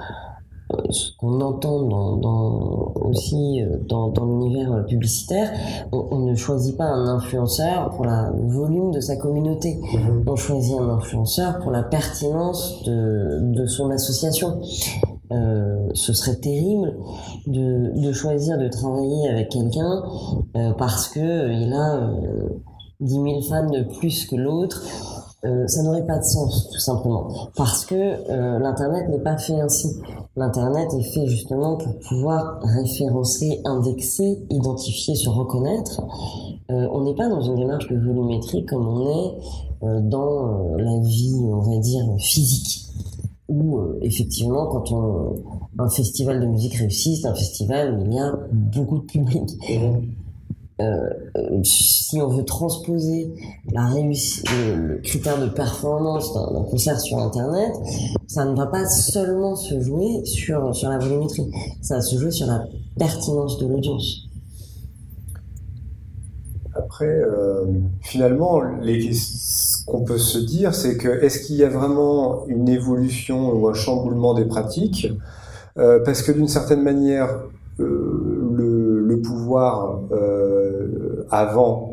ce qu'on entend dans, dans, aussi euh, dans, dans l'univers publicitaire, on, ne choisit pas un influenceur pour la, le volume de sa communauté. Mhm. On choisit un influenceur pour la pertinence de, de son association. Euh, ce serait terrible de, de, choisir de travailler avec quelqu'un euh, parce que il a euh, 10 000 fans de plus que l'autre euh, ça n'aurait pas de sens, tout simplement, parce que euh, l'Internet n'est pas fait ainsi. L'Internet est fait justement pour pouvoir référencer, indexer, identifier, se reconnaître. Euh, on n'est pas dans une démarche de volumétrie comme on est dans la vie, on va dire, physique. Où effectivement, quand on, un festival de musique réussit, c'est un festival où il y a beaucoup de public. Euh, si on veut transposer réussite, le, critère de performance d'un concert sur Internet, ça ne va pas seulement se jouer sur, sur la volumétrie, ça va se jouer sur la pertinence de l'audience. Après, euh, finalement, ce qu'on peut se dire, c'est que est-ce qu'il y a vraiment une évolution ou un chamboulement des pratiques? Euh, Parce que d'une certaine manière, le, pouvoir avant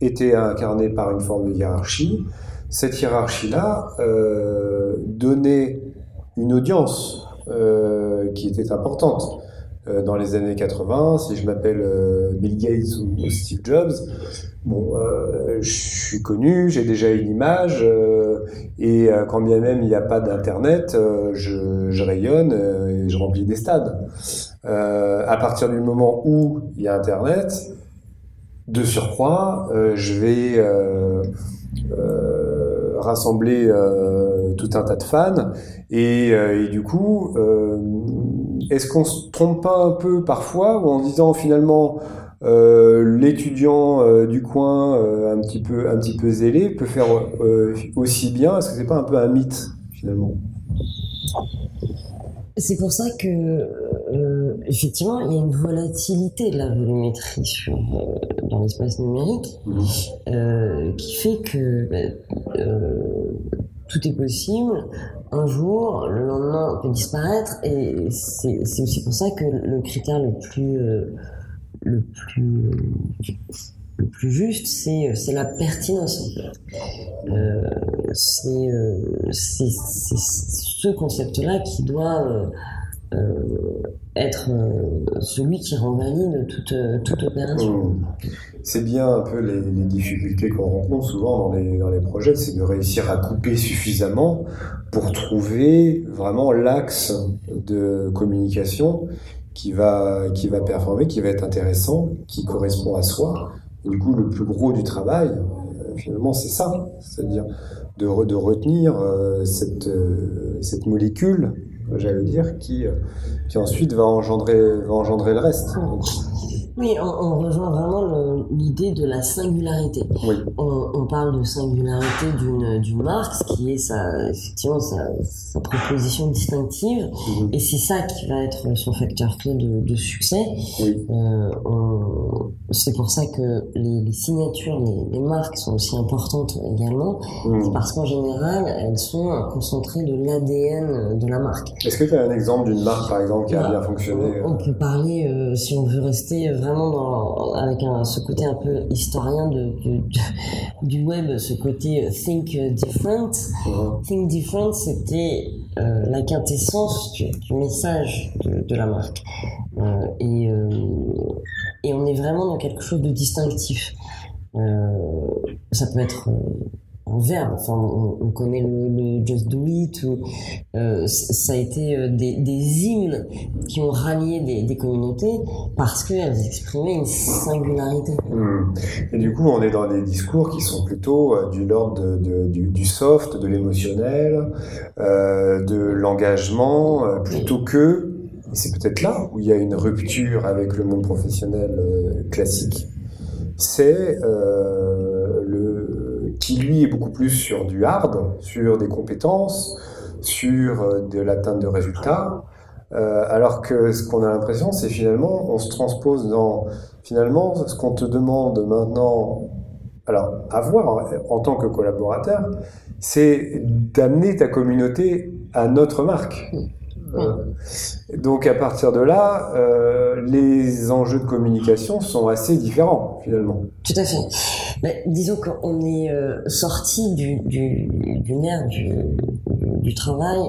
était incarné par une forme de hiérarchie. Cette hiérarchie-là euh, donnait une audience euh, qui était importante. Euh, dans les années 80, si je m'appelle Bill Gates ou, Steve Jobs, bon, je suis connu, j'ai déjà une image, et quand bien même il n'y a pas d'Internet, je, je, rayonne et je remplis des stades. à partir du moment où il y a Internet, de surcroît, euh, je vais euh, euh, rassembler tout un tas de fans et, du coup, est-ce qu'on se trompe pas un peu parfois ou en disant finalement l'étudiant du coin un petit peu un petit peu zélé peut faire aussi bien? Est-ce que c'est pas un peu un mythe finalement? C'est pour ça que, euh, effectivement, il y a une volatilité de la volumétrie euh, dans l'espace numérique mmh. euh, qui fait que bah, tout est possible. Un jour, le lendemain, on peut disparaître. Et c'est aussi pour ça que le critère le plus, le plus le plus juste, c'est, euh, la pertinence. Euh, c'est, euh, ce concept-là qui doit euh, euh être celui qui rend valide toute, toute opération. Mmh. C'est bien un peu les, difficultés qu'on rencontre souvent dans les, dans les projets, c'est de réussir à couper suffisamment pour trouver vraiment l'axe de communication qui va, qui va performer, qui va être intéressant, qui correspond à soi du coup, le plus gros du travail, euh, finalement, c'est ça, c'est-à-dire de, de, retenir euh, cette, euh, cette molécule, j'allais dire, qui, qui ensuite va engendrer, va engendrer le reste. Oui, on, rejoint vraiment l'idée de la singularité. Oui. On, parle de singularité d'une marque, ce qui est sa, effectivement sa, sa proposition distinctive, mhm. et c'est ça qui va être son facteur clé de, de succès. Oui. Euh, c'est pour ça que les, les signatures, les, les, marques sont aussi importantes également, mhm. parce qu'en général, elles sont concentrées de l'ADN de la marque. Est-ce que tu as un exemple d'une marque, par exemple, qui a bah, bien fonctionné On peut parler, euh, si on veut rester vraiment dans, avec un, ce côté un peu historien de, du web, ce côté think different. Think different, c'était euh, la quintessence du, message de, la marque. Euh, et, euh, et on est vraiment dans quelque chose de distinctif. ça peut être en verbe. Enfin, on, connaît le, Just Do It. Euh, ça a été euh, des, hymnes qui ont rallié des, communautés parce qu'elles exprimaient une singularité. Hmm. Et du coup, on est dans des discours qui sont plutôt euh, du l'ordre du, du, soft, de l'émotionnel, de l'engagement, plutôt que c'est peut-être là où il y a une rupture avec le monde professionnel classique, c'est qui lui est beaucoup plus sur du hard, sur des compétences, sur euh, de l'atteinte de résultats, euh, alors que ce qu'on a l'impression, c'est finalement, on se transpose dans, finalement, ce qu'on te demande maintenant, alors, à voir en tant que collaborateur, c'est d'amener ta communauté à notre marque. Euh, donc à partir de là, euh, les enjeux de communication sont assez différents finalement. Tout à fait. Mais disons qu'on est euh, sorti du nerf du, du travail,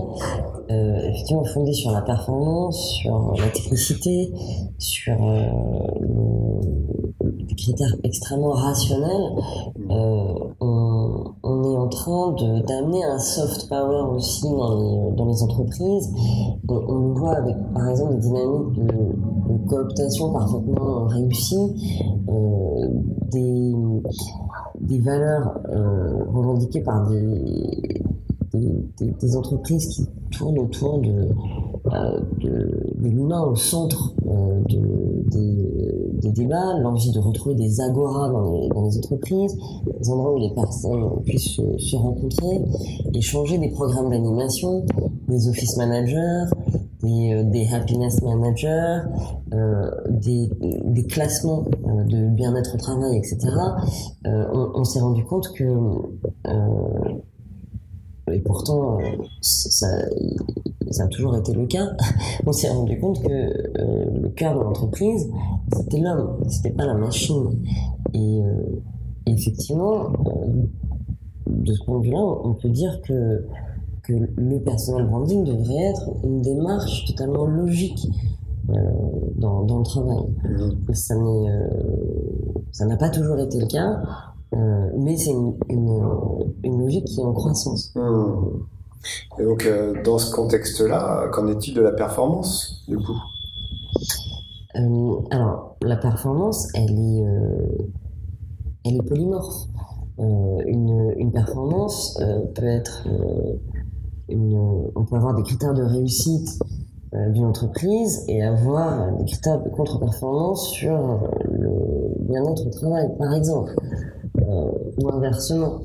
euh, effectivement fondé sur la performance, sur la technicité, sur des critères extrêmement rationnels. on, on est en train d'amener un soft power aussi dans les, dans les entreprises. On, on, le voit avec, par exemple, des dynamiques de, de cooptation parfaitement réussies, euh, des, des valeurs euh, revendiquées par des, des, entreprises qui tournent autour de, euh, l'humain au centre euh, de, des, débats, l'envie de retrouver des agoras dans les, entreprises, des endroits où les personnes puissent se, rencontrer, échanger des programmes d'animation, des office managers, des, euh, happiness managers, des, classements de bien-être au travail, etc. On s'est rendu compte que et pourtant, ça, ça, a toujours été le cas. On s'est rendu compte que euh, le cœur de l'entreprise, c'était l'homme, c'était pas la machine. Et euh, effectivement, euh, de ce point de vue-là, on peut dire que, que le personal branding devrait être une démarche totalement logique dans, dans, le travail. Mmh. Ça n'a pas toujours été le cas. Euh, mais c'est une, une, logique qui est en croissance. Hmm. Et donc, euh, dans ce contexte-là, qu'en est-il de la performance, du coup? Euh, Alors, la performance, elle est, elle est polymorphe. Une, une, performance peut être... On peut avoir des critères de réussite d'une entreprise et avoir des critères de contre-performance sur le bien-être travail, par exemple. Euh, ou inversement.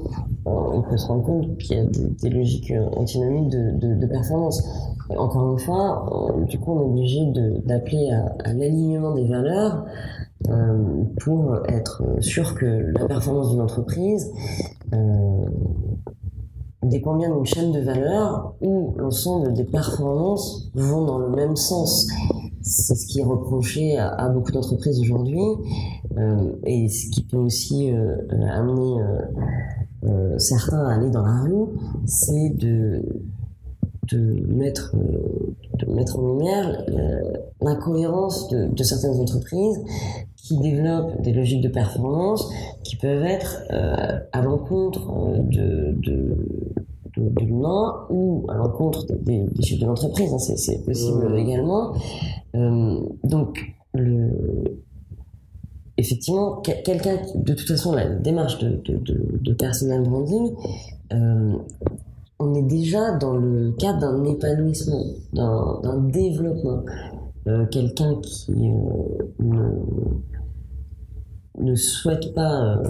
Euh, on peut se rendre compte qu'il y a des, logiques euh, antinomiques de, de, performance. Encore une fois, du coup, on est obligé d'appeler à, l'alignement des valeurs pour être sûr que la performance d'une entreprise dépend bien d'une chaîne de valeurs où l'ensemble des performances vont dans le même sens. C'est ce qui est reproché à beaucoup d'entreprises aujourd'hui. Euh, et ce qui peut aussi euh, euh, amener certains à aller dans la rue, c'est de, mettre, en lumière l'incohérence de, certaines entreprises qui développent des logiques de performance qui peuvent être à l'encontre de, de, de, l'humain ou à l'encontre des, des, chiffres de l'entreprise. Hein, c'est possible mmh. également. Euh, donc, le, effectivement, quelqu'un, de toute façon, la démarche de, de, de, personal branding, euh, on est déjà dans le cadre d'un épanouissement, d'un développement. Euh, quelqu'un qui euh, ne, ne, souhaite pas,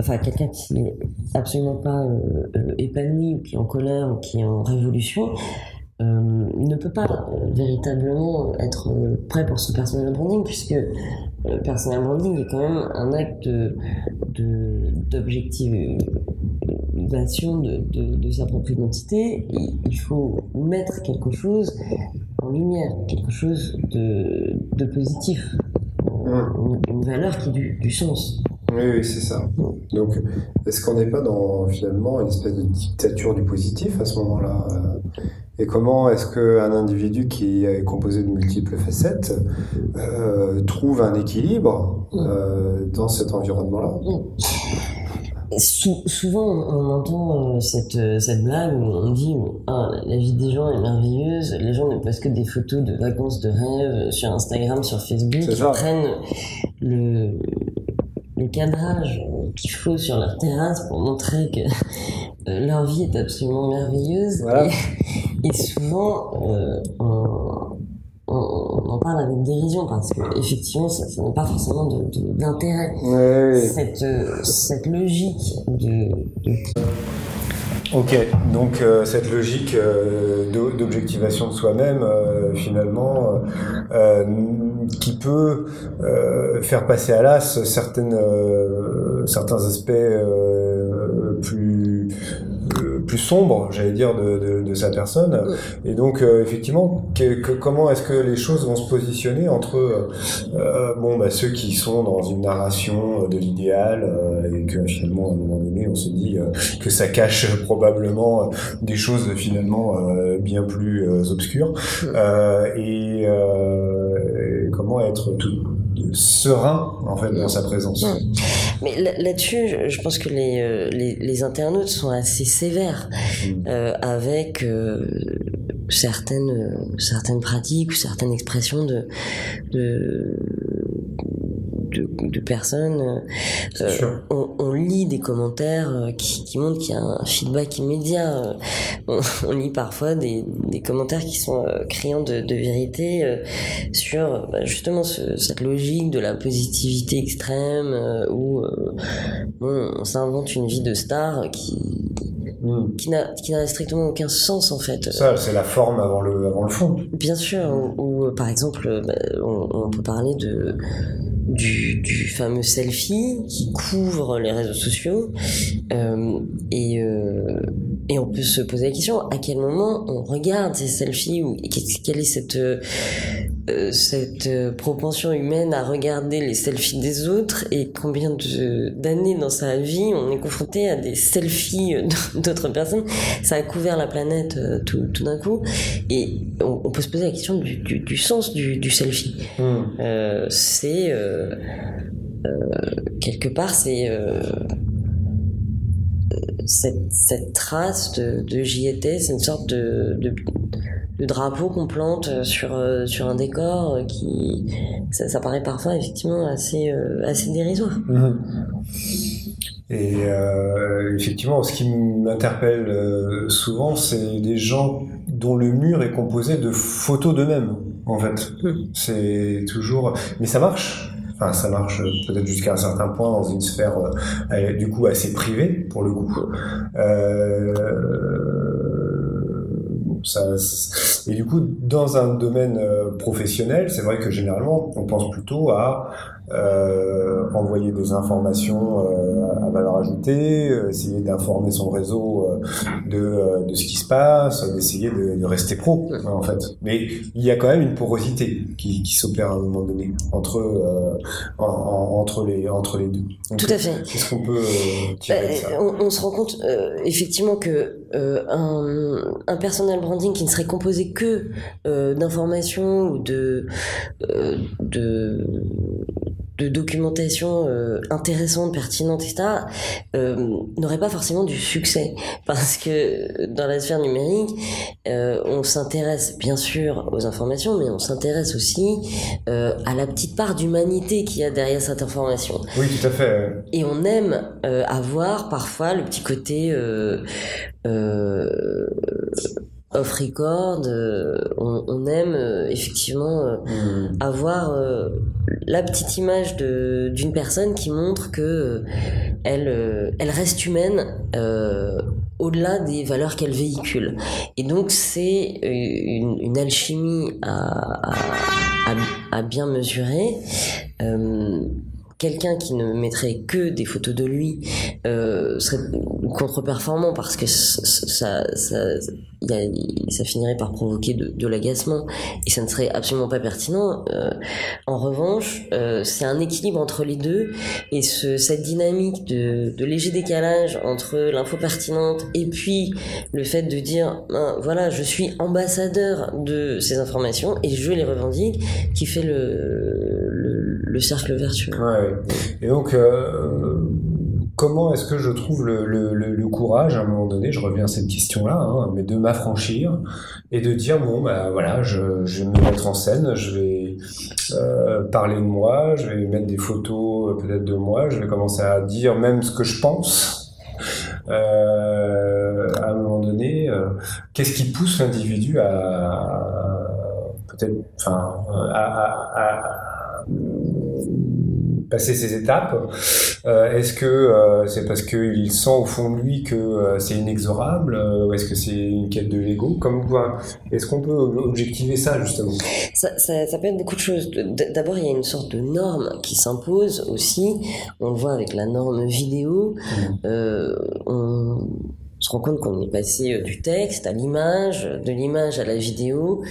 enfin quelqu'un qui n'est absolument pas épanoui, ou qui est en colère, ou qui est en révolution, euh, ne peut pas véritablement être prêt pour ce personal branding puisque le personal branding est quand même un acte d'objectivation de, sa propre identité. il faut mettre quelque chose en lumière, quelque chose de positif, mmh. une, valeur qui a du, du sens. Oui, oui c'est ça. Donc, est-ce qu'on n'est pas dans finalement une espèce de dictature du positif à ce moment-là et comment est-ce qu'un individu qui est composé de multiples facettes euh, trouve un équilibre euh, dans cet environnement-là? Souvent, on entend euh, cette, euh, cette blague où on dit ah, la vie des gens est merveilleuse, les gens ne postent que des photos de vacances de rêve sur Instagram, sur Facebook, ils prennent le, le cadrage qu'il faut sur leur terrasse pour montrer que leur vie est absolument merveilleuse. Voilà. Et souvent, euh, on, on, en parle avec dérision parce que effectivement, ça n'a pas forcément d'intérêt. De, cette, euh, cette logique de, de... Ok, donc euh, cette logique euh, d'objectivation de soi-même, euh, finalement, qui peut faire passer à l'as certaines, certains aspects plus plus sombre, j'allais dire, de, de, de, sa personne. Et donc, euh, effectivement, que, comment est-ce que les choses vont se positionner entre euh, bon, bah, ceux qui sont dans une narration de l'idéal euh, et que finalement, à un moment donné, on se dit que ça cache probablement des choses finalement bien plus obscures. et comment être tout serein en fait dans sa présence. Mais là-dessus, je pense que les, les, les, internautes sont assez sévères mm. avec certaines certaines pratiques ou certaines expressions de de de, personnes. Euh, on, lit des commentaires euh, qui, qui montrent qu'il y a un feedback immédiat. On, lit parfois des, des, commentaires qui sont euh, criants de, de vérité sur bah, justement cette logique de la positivité extrême où on s'invente une vie de star qui hmm. qui n'a qui n'a strictement aucun sens en fait. Ça, c'est la forme avant le avant le fond. Bien sûr. Ou, par exemple, bah, on, on, peut parler de du, du, fameux selfie qui couvre les réseaux sociaux euh, et, euh, et on peut se poser la question à quel moment on regarde ces selfies ou quelle est cette euh, cette propension humaine à regarder les selfies des autres et combien d'années dans sa vie on est confronté à des selfies d'autres personnes. Ça a couvert la planète tout, tout d'un coup. Et on, peut se poser la question du, du, du sens du, du selfie. Mmh. c'est euh, euh, quelque part, c'est euh, cette, cette, trace de, de étais, c'est une sorte de, de, drapeau qu'on plante sur, sur un décor qui, ça, paraît parfois effectivement assez, assez dérisoire. Mmh. Et effectivement, ce qui m'interpelle souvent, c'est des gens dont le mur est composé de photos d'eux-mêmes, en fait. Mmh. C'est toujours, mais ça marche. Enfin, ça marche peut-être jusqu'à un certain point dans une sphère euh, du coup assez privée pour le coup. Euh, ça, et du coup, dans un domaine euh, professionnel, c'est vrai que généralement, on pense plutôt à euh, envoyer des informations euh, à valeur ajoutée, euh, essayer d'informer son réseau de, de, ce qui se passe, d'essayer de, de, rester pro en fait. Mais il y a quand même une porosité qui, qui s'opère à un moment donné entre en, entre les entre les deux. Tout à fait. Qu'est-ce qu'on peut tirer de ça? on, on, se rend compte effectivement que un, un personal branding qui ne serait composé que d'informations ou de de de documentation euh, intéressante, pertinente, etc., euh, n'aurait pas forcément du succès. Parce que dans la sphère numérique, euh, on s'intéresse bien sûr aux informations, mais on s'intéresse aussi euh, à la petite part d'humanité qu'il y a derrière cette information. Oui, tout à fait. Et on aime euh, avoir parfois le petit côté... Euh, off record, euh, on, on, aime euh, effectivement euh, hmm. avoir la petite image de d'une personne qui montre que elle elle reste humaine au-delà des valeurs qu'elle véhicule. Et donc c'est une, une, alchimie à, à, à, bien mesurer quelqu'un qui ne mettrait que des photos de lui euh, serait contre-performant parce que ça, ça, ça finirait par provoquer de, de l'agacement et ça ne serait absolument pas pertinent. Euh, en revanche, euh, c'est un équilibre entre les deux et ce, cette dynamique de, de léger décalage entre l'info pertinente et puis le fait de dire ben, voilà je suis ambassadeur de ces informations et je les revendique qui fait le, le cercle vertueux. Et donc euh, comment est-ce que je trouve le, courage à un moment donné, je reviens à cette question-là, hein, mais de m'affranchir et de dire bon bah voilà, je, vais me mettre en scène, je vais euh, parler de moi, je vais mettre des photos euh, peut-être de moi, je vais commencer à dire même ce que je pense. À un moment donné, qu'est-ce qui pousse l'individu à peut-être, enfin, à passer ces étapes euh, Est-ce que euh, c'est parce qu'il sent au fond de lui que euh, c'est inexorable Ou est-ce que c'est une quête de l'ego? Comme quoi Est-ce qu'on peut objectiver ça justement? Ça, ça, ça, peut être beaucoup de choses. D'abord, il y a une sorte de norme qui s'impose aussi. On le voit avec la norme vidéo. Mmh. on on se rend compte qu'on est passé euh, du texte à l'image, de l'image à la vidéo,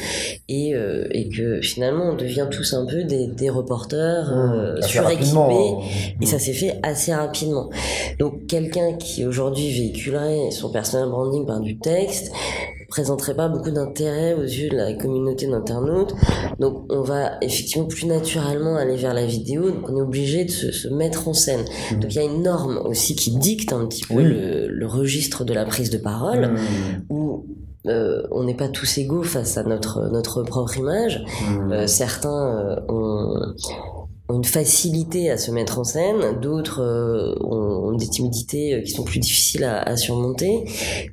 et, euh, et que finalement on devient tous un peu des, des reporters mmh, euh, suréquipés, et ça s'est fait assez rapidement. Donc quelqu'un qui aujourd'hui véhiculerait son personal branding par du texte, présenterait pas beaucoup d'intérêt aux yeux de la communauté d'internautes. Donc on va effectivement plus naturellement aller vers la vidéo, donc on est obligé de se, mettre en scène. Mmh. Donc il y a une norme aussi qui dicte un petit peu le, registre de la prise de parole, mmh. où euh, on n'est pas tous égaux face à notre notre propre image. Mmh. Euh, certains ont une facilité à se mettre en scène, d'autres euh, ont, des timidités euh, qui sont plus difficiles à, surmonter,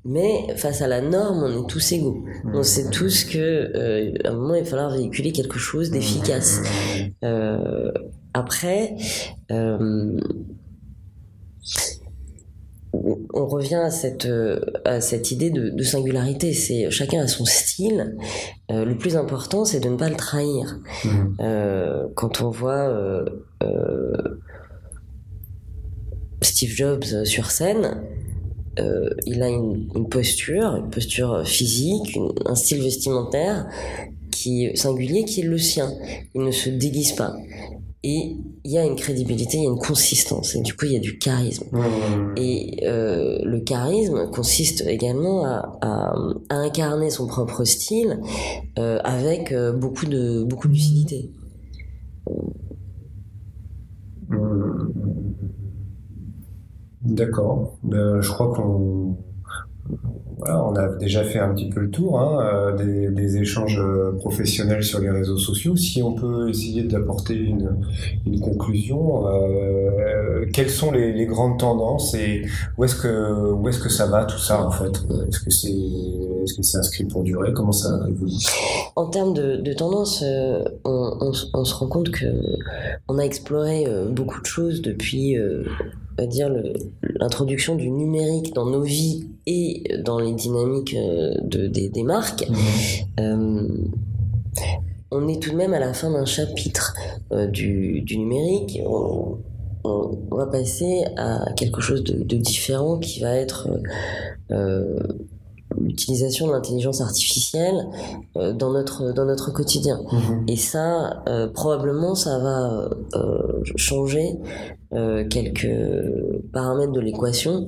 mais face à la norme, on est tous égaux. On sait tous que euh, à un moment il va falloir véhiculer quelque chose d'efficace. après, on revient à cette, euh, à cette idée de, singularité. C'est chacun a son style. Euh, le plus important, c'est de ne pas le trahir. Mmh. Euh, quand on voit Steve Jobs sur scène, il a une, posture, une posture physique, un style vestimentaire qui est singulier, qui est le sien. Il ne se déguise pas. Et il y a une crédibilité, il y a une consistance, et du coup il y a du charisme. Et euh, le charisme consiste également à, à, incarner son propre style euh, avec euh, beaucoup de beaucoup de lucidité. D'accord. Ben, je crois qu'on voilà, on a déjà fait un petit peu le tour hein, euh, des, échanges euh, professionnels sur les réseaux sociaux. Si on peut essayer d'apporter une, conclusion, euh, quelles sont les, grandes tendances et où est-ce que est-ce que ça va tout ça en fait? Est-ce que c'est est-ce que inscrit pour durer? Comment ça évolue? En termes de, de tendance, on, on, se rend compte que on a exploré beaucoup de choses depuis dire l'introduction du numérique dans nos vies et dans les dynamiques euh, de, des, marques, mhm. euh, on est tout de même à la fin d'un chapitre euh, du, du, numérique. On, va passer à quelque chose de, de différent qui va être l'utilisation de l'intelligence artificielle dans notre dans notre quotidien mhm. et ça probablement ça va changer euh, quelques paramètres de l'équation,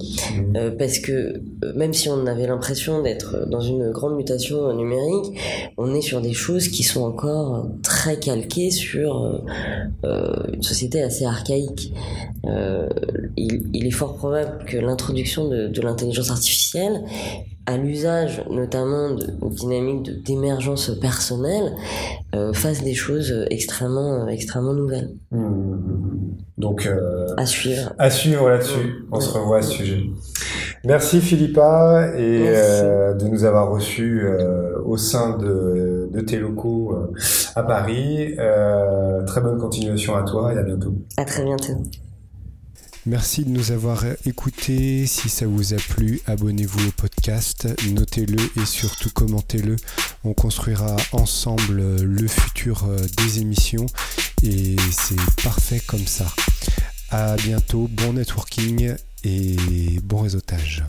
euh, parce que euh, même si on avait l'impression d'être dans une grande mutation numérique, on est sur des choses qui sont encore très calquées sur une société assez archaïque. Il, est fort probable que l'introduction de, de l'intelligence artificielle à l'usage notamment de dynamiques d'émergence personnelle euh, fasse des choses extrêmement extrêmement nouvelles. Mmh. Donc euh, à suivre. À suivre là-dessus. Mmh. On se revoit à ce sujet. Merci Philippa et euh, de nous avoir reçus euh, au sein de, de tes locaux à Paris. très bonne continuation à toi et à bientôt. À très bientôt. Merci de nous avoir écoutés. Si ça vous a plu, abonnez-vous au podcast, notez-le et surtout commentez-le. On construira ensemble le futur euh, des émissions et c'est parfait comme ça. À bientôt, bon networking et bon réseautage.